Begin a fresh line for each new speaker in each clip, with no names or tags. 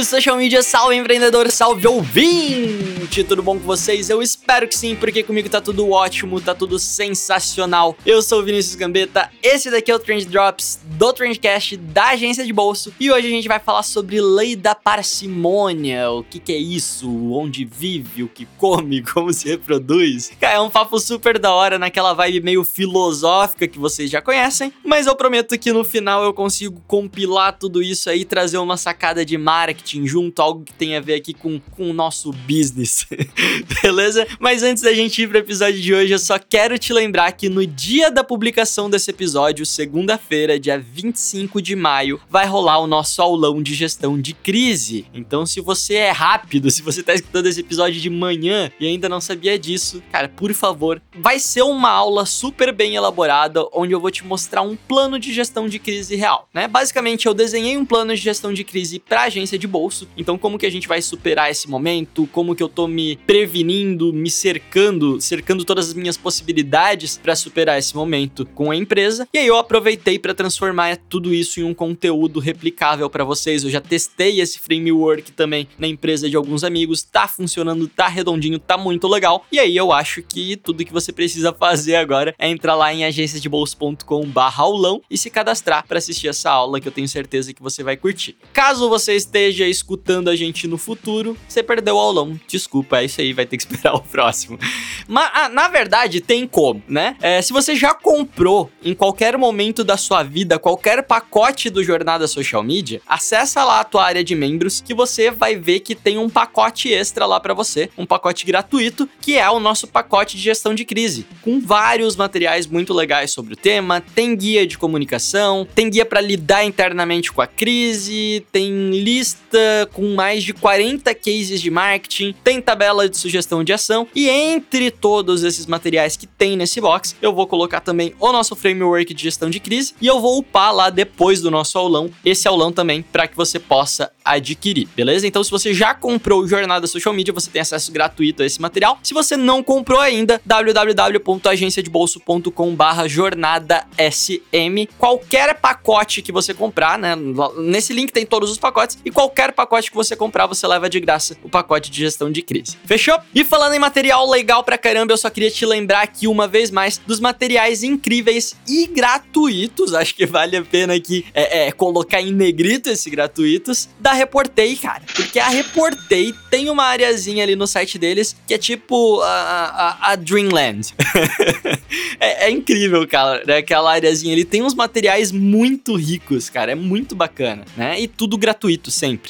Salve social media, salve empreendedor, salve ouvinte! Tudo bom com vocês? Eu espero que sim, porque comigo tá tudo ótimo, tá tudo sensacional. Eu sou o Vinícius Gambetta, esse daqui é o Trend Drops do Trendcast da agência de bolso e hoje a gente vai falar sobre lei da parcimônia, o que, que é isso, onde vive, o que come, como se reproduz. Cara, é um papo super da hora, naquela vibe meio filosófica que vocês já conhecem, mas eu prometo que no final eu consigo compilar tudo isso aí e trazer uma sacada de marketing junto, algo que tem a ver aqui com, com o nosso business. Beleza? Mas antes da gente ir pro episódio de hoje, eu só quero te lembrar que no dia da publicação desse episódio, segunda-feira, dia 25 de maio, vai rolar o nosso aulão de gestão de crise. Então, se você é rápido, se você tá escutando esse episódio de manhã e ainda não sabia disso, cara, por favor, vai ser uma aula super bem elaborada onde eu vou te mostrar um plano de gestão de crise real, né? Basicamente, eu desenhei um plano de gestão de crise para agência de bolso. Então, como que a gente vai superar esse momento? Como que eu tô me prevenindo, me cercando, cercando todas as minhas possibilidades para superar esse momento com a empresa? E aí eu aproveitei para transformar tudo isso em um conteúdo replicável para vocês. Eu já testei esse framework também na empresa de alguns amigos, tá funcionando, tá redondinho, tá muito legal. E aí eu acho que tudo que você precisa fazer agora é entrar lá em agenciadebolso.com/aulão e se cadastrar para assistir essa aula que eu tenho certeza que você vai curtir. Caso você esteja escutando a gente no futuro, você perdeu o aulão. Desculpa, é isso aí, vai ter que esperar o próximo. Mas, ah, na verdade, tem como, né? É, se você já comprou em qualquer momento da sua vida qualquer pacote do Jornada Social Media, acessa lá a tua área de membros que você vai ver que tem um pacote extra lá para você, um pacote gratuito, que é o nosso pacote de gestão de crise, com vários materiais muito legais sobre o tema, tem guia de comunicação, tem guia para lidar internamente com a crise, tem lista com mais de 40 cases de marketing, tem tabela de sugestão de ação e entre todos esses materiais que tem nesse box, eu vou colocar também o nosso framework de gestão de crise e eu vou upar lá depois do nosso aulão, esse aulão também para que você possa adquirir, beleza? Então se você já comprou o Jornada Social Media, você tem acesso gratuito a esse material. Se você não comprou ainda, www.agenciadebolso.com/jornada SM. Qualquer pacote que você comprar, né? Nesse link tem todos os pacotes e qualquer pacote que você comprar, você leva de graça o pacote de gestão de crise. Fechou? E falando em material legal pra caramba, eu só queria te lembrar aqui uma vez mais dos materiais incríveis e gratuitos. Acho que vale a pena aqui é, é, colocar em negrito esse gratuitos da Reportei, cara. Porque a Reportei tem uma areazinha ali no site deles que é tipo a, a, a Dreamland. é, é, incrível, cara, né? Aquela areazinha. Ele tem uns materiais muito ricos, cara. É muito bacana, né? E tudo gratuito sempre,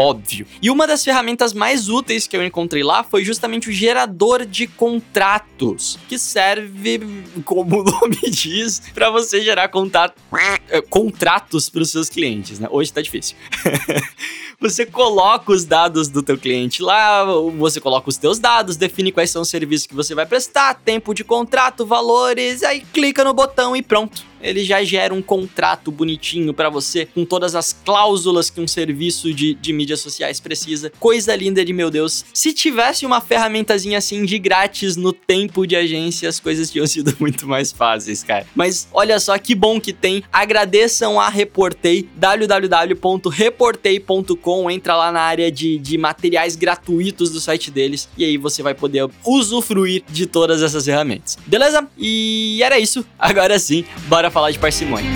óbvio. E uma das ferramentas mais úteis que eu encontrei lá foi justamente o gerador de contratos, que serve, como o nome diz, para você gerar contato, contratos para os seus clientes, né? Hoje tá difícil. você coloca os dados do teu cliente lá, você coloca os teus dados, define quais são os serviços que você vai prestar, tempo de contrato, valores, aí clica no botão e pronto ele já gera um contrato bonitinho para você, com todas as cláusulas que um serviço de, de mídias sociais precisa. Coisa linda de meu Deus. Se tivesse uma ferramentazinha assim de grátis no tempo de agência, as coisas tinham sido muito mais fáceis, cara. Mas olha só que bom que tem. Agradeçam a Reportei, www.reportei.com. Entra lá na área de, de materiais gratuitos do site deles e aí você vai poder usufruir de todas essas ferramentas. Beleza? E era isso. Agora sim, bora falar de parcimônia.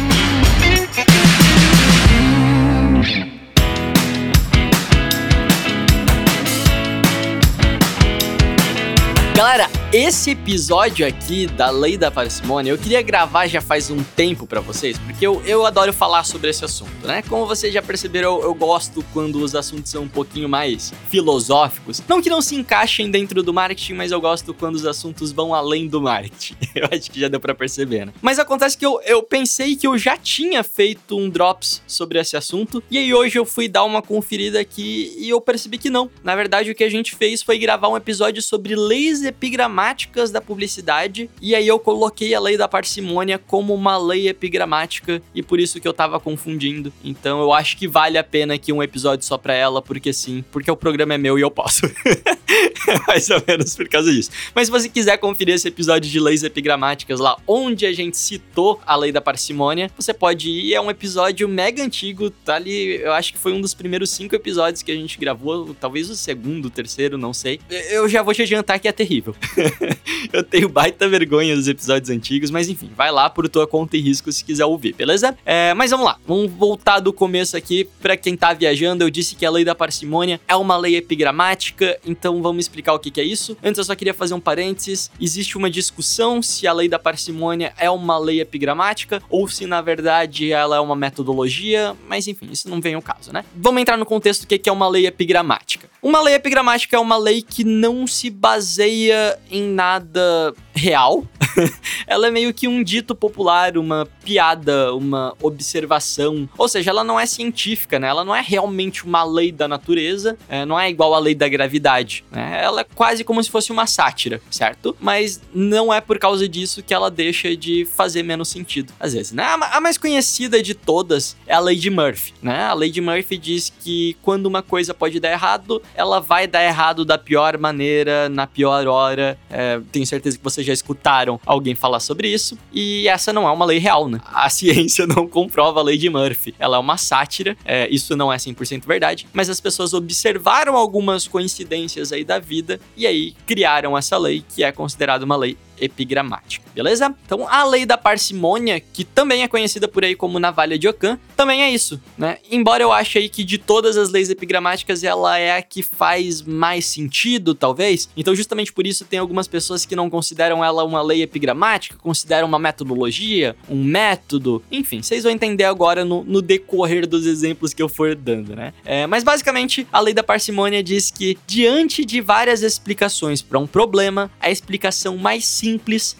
Galera, esse episódio aqui da Lei da Parcimônia eu queria gravar já faz um tempo para vocês, porque eu, eu adoro falar sobre esse assunto, né? Como vocês já perceberam, eu, eu, gosto quando os assuntos são um pouquinho mais filosóficos. Não que não se encaixem dentro do marketing, mas eu gosto quando os assuntos vão além do marketing. Eu acho que já deu para perceber, né? Mas acontece que eu, eu pensei que eu já tinha feito um drops sobre esse assunto, e aí hoje eu fui dar uma conferida aqui e eu percebi que não. Na verdade, o que a gente fez foi gravar um episódio sobre leis epigramáticas epigramáticas da publicidade, e aí eu coloquei a lei da parcimônia como uma lei epigramática, e por isso que eu tava confundindo. Então eu acho que vale a pena aqui um episódio só pra ela, porque sim, porque o programa é meu e eu posso. Mais ou menos por causa disso. Mas se você quiser conferir esse episódio de leis epigramáticas lá, onde a gente citou a lei da parcimônia, você pode ir. É um episódio mega antigo, tá ali. Eu acho que foi um dos primeiros cinco episódios que a gente gravou, talvez o segundo, o terceiro, não sei. Eu já vou te adiantar que é terrível. eu tenho baita vergonha dos episódios antigos, mas enfim, vai lá por tua conta e risco se quiser ouvir, beleza? É, mas vamos lá, vamos voltar do começo aqui. Para quem tá viajando, eu disse que a lei da parcimônia é uma lei epigramática, então vamos explicar o que, que é isso. Antes eu só queria fazer um parênteses: existe uma discussão se a lei da parcimônia é uma lei epigramática ou se na verdade ela é uma metodologia, mas enfim, isso não vem ao caso, né? Vamos entrar no contexto do que é uma lei epigramática. Uma lei epigramática é uma lei que não se baseia em nada real. ela é meio que um dito popular, uma piada, uma observação. Ou seja, ela não é científica, né? Ela não é realmente uma lei da natureza, é, não é igual à lei da gravidade, né? Ela é quase como se fosse uma sátira, certo? Mas não é por causa disso que ela deixa de fazer menos sentido, às vezes, né? A mais conhecida de todas é a lei de Murphy, né? A lei de Murphy diz que quando uma coisa pode dar errado, ela vai dar errado da pior maneira, na pior hora. É, tenho certeza que já escutaram alguém falar sobre isso. E essa não é uma lei real, né? A ciência não comprova a lei de Murphy. Ela é uma sátira, é, isso não é 100% verdade, mas as pessoas observaram algumas coincidências aí da vida e aí criaram essa lei que é considerada uma lei epigramática, beleza? Então a lei da parcimônia, que também é conhecida por aí como navalha de Ockham, também é isso, né? Embora eu ache aí que de todas as leis epigramáticas ela é a que faz mais sentido, talvez. Então justamente por isso tem algumas pessoas que não consideram ela uma lei epigramática, consideram uma metodologia, um método, enfim, vocês vão entender agora no, no decorrer dos exemplos que eu for dando, né? É, mas basicamente a lei da parcimônia diz que diante de várias explicações para um problema, a explicação mais simples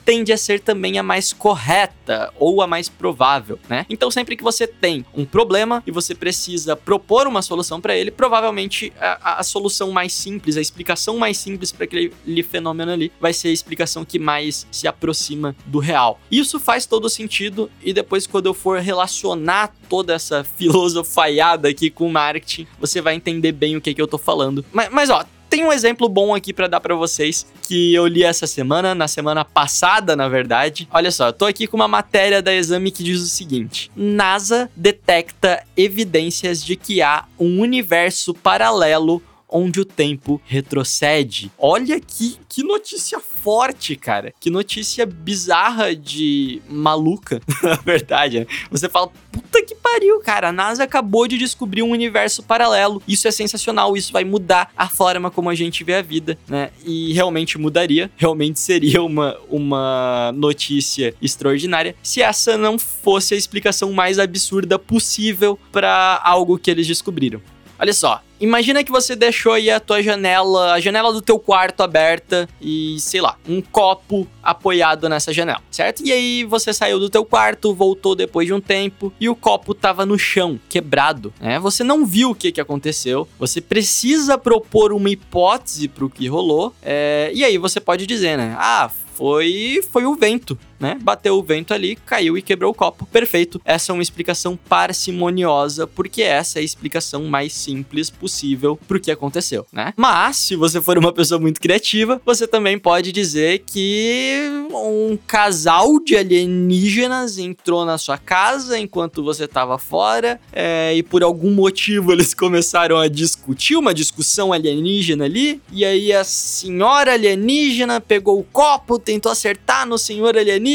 tende a ser também a mais correta ou a mais provável, né? Então sempre que você tem um problema e você precisa propor uma solução para ele, provavelmente a, a, solução mais simples, a explicação mais simples para aquele fenômeno ali vai ser a explicação que mais se aproxima do real. Isso faz todo sentido e depois quando eu for relacionar toda essa filosofaiada aqui com marketing, você vai entender bem o que, que eu tô falando. Mas, mas ó, tem um exemplo bom aqui para dar para vocês que eu li essa semana, na semana passada, na verdade. Olha só, eu tô aqui com uma matéria da Exame que diz o seguinte: NASA detecta evidências de que há um universo paralelo onde o tempo retrocede. Olha que, que notícia forte, cara. Que notícia bizarra de maluca, na verdade. Né? Você fala, puta que pariu, cara. A NASA acabou de descobrir um universo paralelo. Isso é sensacional. Isso vai mudar a forma como a gente vê a vida, né? E realmente mudaria. Realmente seria uma, uma notícia extraordinária se essa não fosse a explicação mais absurda possível para algo que eles descobriram. Olha só, imagina que você deixou aí a tua janela, a janela do teu quarto aberta e, sei lá, um copo apoiado nessa janela, certo? E aí você saiu do teu quarto, voltou depois de um tempo e o copo tava no chão, quebrado, né? Você não viu o que que aconteceu, você precisa propor uma hipótese pro que rolou, é... e aí você pode dizer, né? Ah, foi, foi o vento, né? Bateu o vento ali, caiu e quebrou o copo. Perfeito. Essa é uma explicação parcimoniosa, porque essa é a explicação mais simples possível pro que aconteceu, né? Mas, se você for uma pessoa muito criativa, você também pode dizer que um casal de alienígenas entrou na sua casa enquanto você estava fora é, e por algum motivo eles começaram a discutir, uma discussão alienígena ali, e aí a senhora alienígena pegou o copo, tentou acertar no senhor alienígena,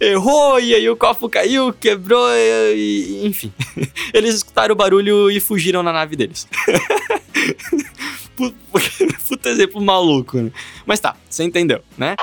errou, e aí o copo caiu, quebrou, e, enfim. Eles escutaram o barulho e fugiram na nave deles. Puta exemplo maluco, né? Mas tá, você entendeu, né?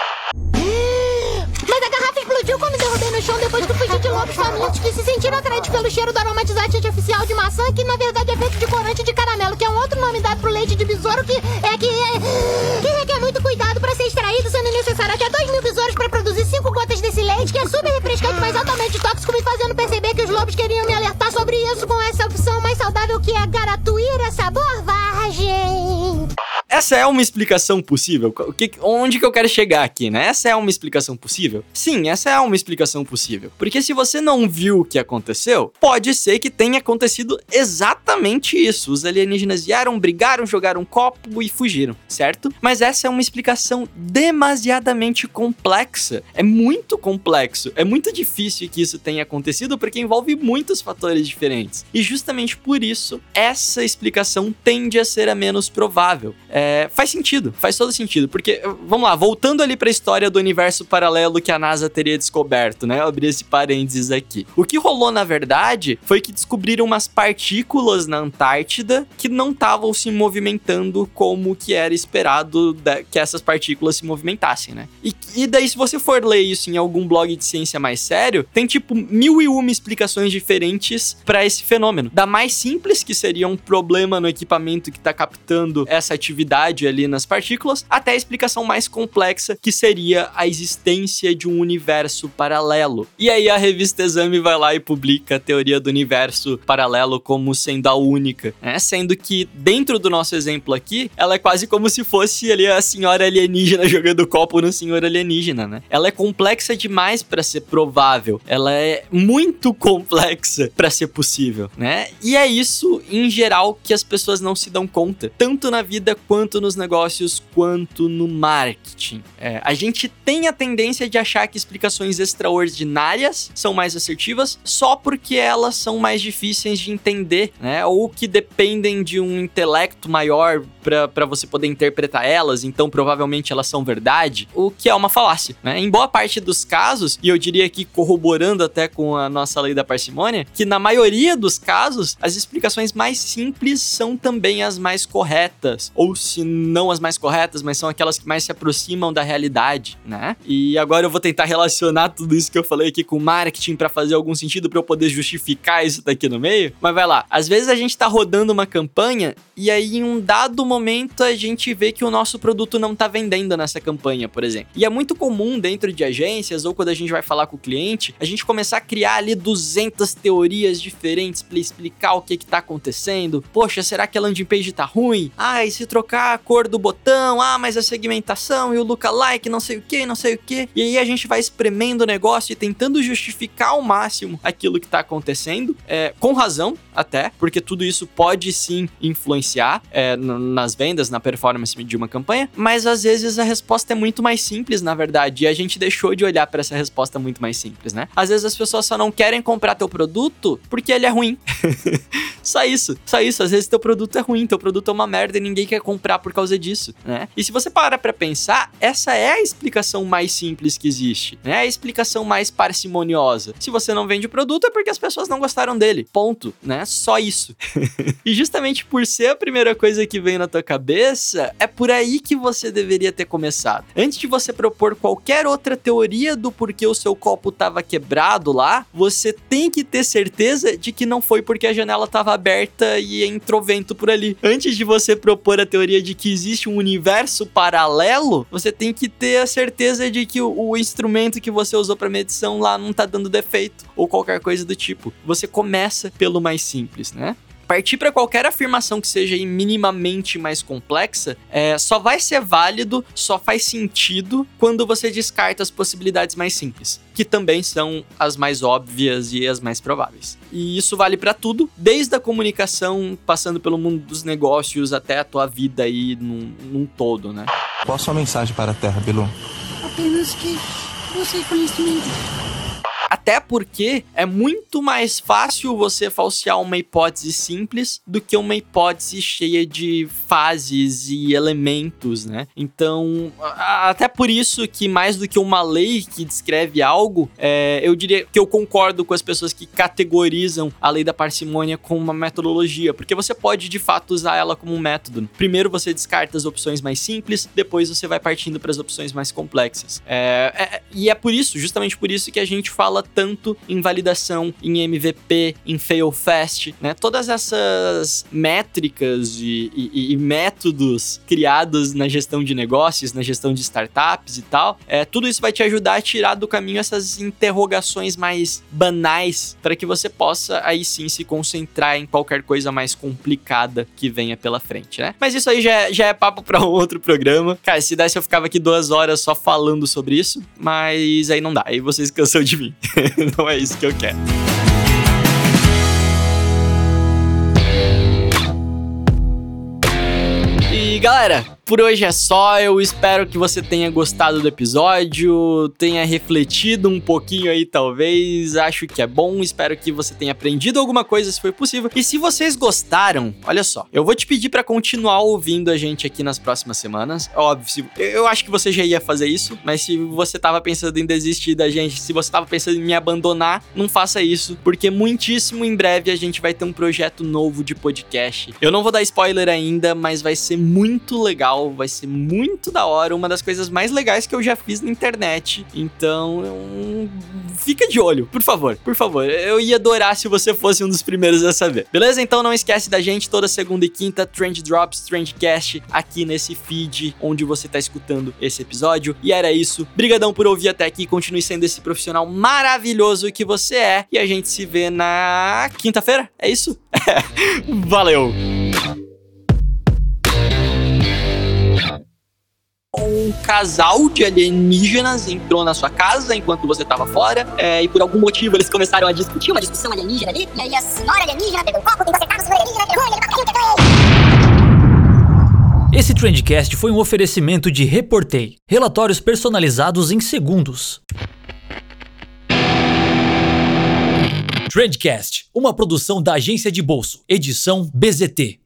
Mas a garrafa explodiu quando derrubei no chão depois que fugi de lobos famintos que se sentiram atraídos pelo cheiro do aromatizante artificial de maçã, que na verdade é feito de corante de caramelo, que é um outro nome dado pro leite de besouro que é que, é, que requer muito cuidado para ser extraído, sendo necessário até 2 mil besouros para produzir 5 gotas leite, que é super refrescante, mas altamente tóxico, me fazendo perceber que os lobos queriam me alertar sobre isso com essa opção mais saudável que é gratuita sabor vargem.
essa é uma explicação possível? Que, onde que eu quero chegar aqui, né? Essa é uma explicação possível? Sim, essa é uma explicação possível. Porque se você não viu o que aconteceu, pode ser que tenha acontecido exatamente isso. Os alienígenas vieram, brigaram, jogaram um copo e fugiram, certo? Mas essa é uma explicação demasiadamente complexa. É muito complexo. É muito difícil que isso tenha acontecido porque envolve muitos fatores diferentes. E justamente por isso, essa explicação tende a ser a menos provável. É, faz sentido, faz todo sentido. Porque, vamos lá, voltando ali para a história do universo paralelo que a NASA teria descoberto, né? Eu abri esse parênteses aqui. O que rolou, na verdade, foi que descobriram umas partículas na Antártida que não estavam se movimentando como que era esperado que essas partículas se movimentassem, né? E, e daí, se você for ler isso em algum blog de ciência mais sério, tem tipo mil e uma explicações diferentes para esse fenômeno. Da mais simples, que seria um problema no equipamento que está captando essa atividade ali nas partículas, até a explicação mais complexa, que seria a existência de um universo paralelo. E aí a revista Exame vai lá e publica a teoria do universo paralelo como sendo a única, né? Sendo que dentro do nosso exemplo aqui, ela é quase como se fosse ali a senhora alienígena jogando copo no senhor alienígena, né? Ela é complexa demais para ser provável. Ela é muito complexa para ser possível, né? E é isso em geral que as pessoas não se dão conta, tanto na vida quanto nos negócios, quanto no marketing. É, a gente tem a tendência de achar que explicações extraordinárias são mais assertivas só porque elas são mais difíceis de entender, né? Ou que dependem de um intelecto maior para você poder interpretar elas, então provavelmente elas são verdade, o que é uma falácia, né? Em boa parte dos casos, e eu diria que corroborando até com a nossa lei da parcimônia, que na maioria dos casos, as explicações mais simples são também as mais corretas, ou se não as mais corretas, mas são aquelas que mais se aproximam da realidade, né? E agora eu vou tentar relacionar tudo isso que eu falei aqui com marketing para fazer algum sentido para eu poder justificar isso daqui no meio. Mas vai lá, às vezes a gente tá rodando uma campanha e aí em um dado momento a gente vê que o nosso produto não tá vendendo nessa campanha, por exemplo. E é muito comum dentro de agências ou quando a gente vai falar com o cliente, a gente começar a criar ali 200 teorias diferentes para explicar o que que tá acontecendo. Poxa, será que a landing page tá ruim? Ah, e se trocar a cor do botão? Ah, mas a segmentação e o lookalike, não sei o que, não sei o que. E aí a gente vai espremendo o negócio e tentando justificar ao máximo aquilo que tá acontecendo, é, com razão até, porque tudo isso pode sim influenciar é, nas vendas, na performance de uma campanha, mas às vezes a resposta é muito mais simples, na verdade, e a gente deixou de olhar para essa resposta muito mais simples, né? Às vezes as pessoas só não querem comprar teu produto porque ele é ruim. só isso, só isso. Às vezes teu produto é ruim, teu produto é uma merda e ninguém quer comprar por causa disso, né? E se você parar para pensar, essa é a explicação mais simples que existe, né? É a explicação mais parcimoniosa. Se você não vende o produto é porque as pessoas não gostaram dele. Ponto, né? Só isso. e justamente por ser a primeira coisa que vem na tua cabeça, é por aí que você deveria ter começado. Antes de você propor qualquer outra teoria do porquê o seu copo tava quebrado lá, você tem que ter certeza de que não foi porque a janela tava aberta e entrou vento por ali. Antes de você propor a teoria de que existe um universo paralelo, você tem que ter a certeza de que o, o instrumento que você usou para medição lá não tá dando defeito ou qualquer coisa do tipo. Você começa pelo mais simples, né? Partir para qualquer afirmação que seja minimamente mais complexa é, só vai ser válido, só faz sentido quando você descarta as possibilidades mais simples, que também são as mais óbvias e as mais prováveis. E isso vale para tudo, desde a comunicação, passando pelo mundo dos negócios até a tua vida aí num, num todo, né?
Qual a sua mensagem para a Terra, Bilu?
Apenas que você conhecimento.
Até porque é muito mais fácil você falsear uma hipótese simples do que uma hipótese cheia de fases e elementos, né? Então, até por isso que mais do que uma lei que descreve algo, é, eu diria que eu concordo com as pessoas que categorizam a lei da parcimônia como uma metodologia, porque você pode de fato usar ela como um método. Primeiro você descarta as opções mais simples, depois você vai partindo para as opções mais complexas. É, é, e é por isso, justamente por isso, que a gente fala em validação, em MVP, em fail fast, né? Todas essas métricas e, e, e métodos criados na gestão de negócios, na gestão de startups e tal, é, tudo isso vai te ajudar a tirar do caminho essas interrogações mais banais para que você possa aí sim se concentrar em qualquer coisa mais complicada que venha pela frente, né? Mas isso aí já é, já é papo para outro programa. Cara, se desse eu ficava aqui duas horas só falando sobre isso, mas aí não dá. Aí vocês cansam de mim. não é isso que eu quero. E galera, por hoje é só. Eu espero que você tenha gostado do episódio, tenha refletido um pouquinho aí, talvez. Acho que é bom. Espero que você tenha aprendido alguma coisa, se foi possível. E se vocês gostaram, olha só, eu vou te pedir para continuar ouvindo a gente aqui nas próximas semanas. Óbvio, eu acho que você já ia fazer isso, mas se você tava pensando em desistir da gente, se você tava pensando em me abandonar, não faça isso, porque muitíssimo em breve a gente vai ter um projeto novo de podcast. Eu não vou dar spoiler ainda, mas vai ser muito legal legal, vai ser muito da hora, uma das coisas mais legais que eu já fiz na internet. Então, um... fica de olho, por favor, por favor. Eu ia adorar se você fosse um dos primeiros a saber. Beleza? Então não esquece da gente toda segunda e quinta, Trend Drops, Trendcast, aqui nesse feed onde você tá escutando esse episódio. E era isso. Brigadão por ouvir até aqui, continue sendo esse profissional maravilhoso que você é. E a gente se vê na quinta-feira. É isso? Valeu! Um casal de alienígenas entrou na sua casa enquanto você estava fora, é, e por algum motivo eles começaram a discutir uma discussão alienígena ali, e aí a senhora alienígena pegou o copo, tentou acertar o senhor alienígena, pegou ele, bateu, ele.
Esse Trendcast foi um oferecimento de Reportei, relatórios personalizados em segundos. Trendcast, uma produção da agência de bolso, edição BZT.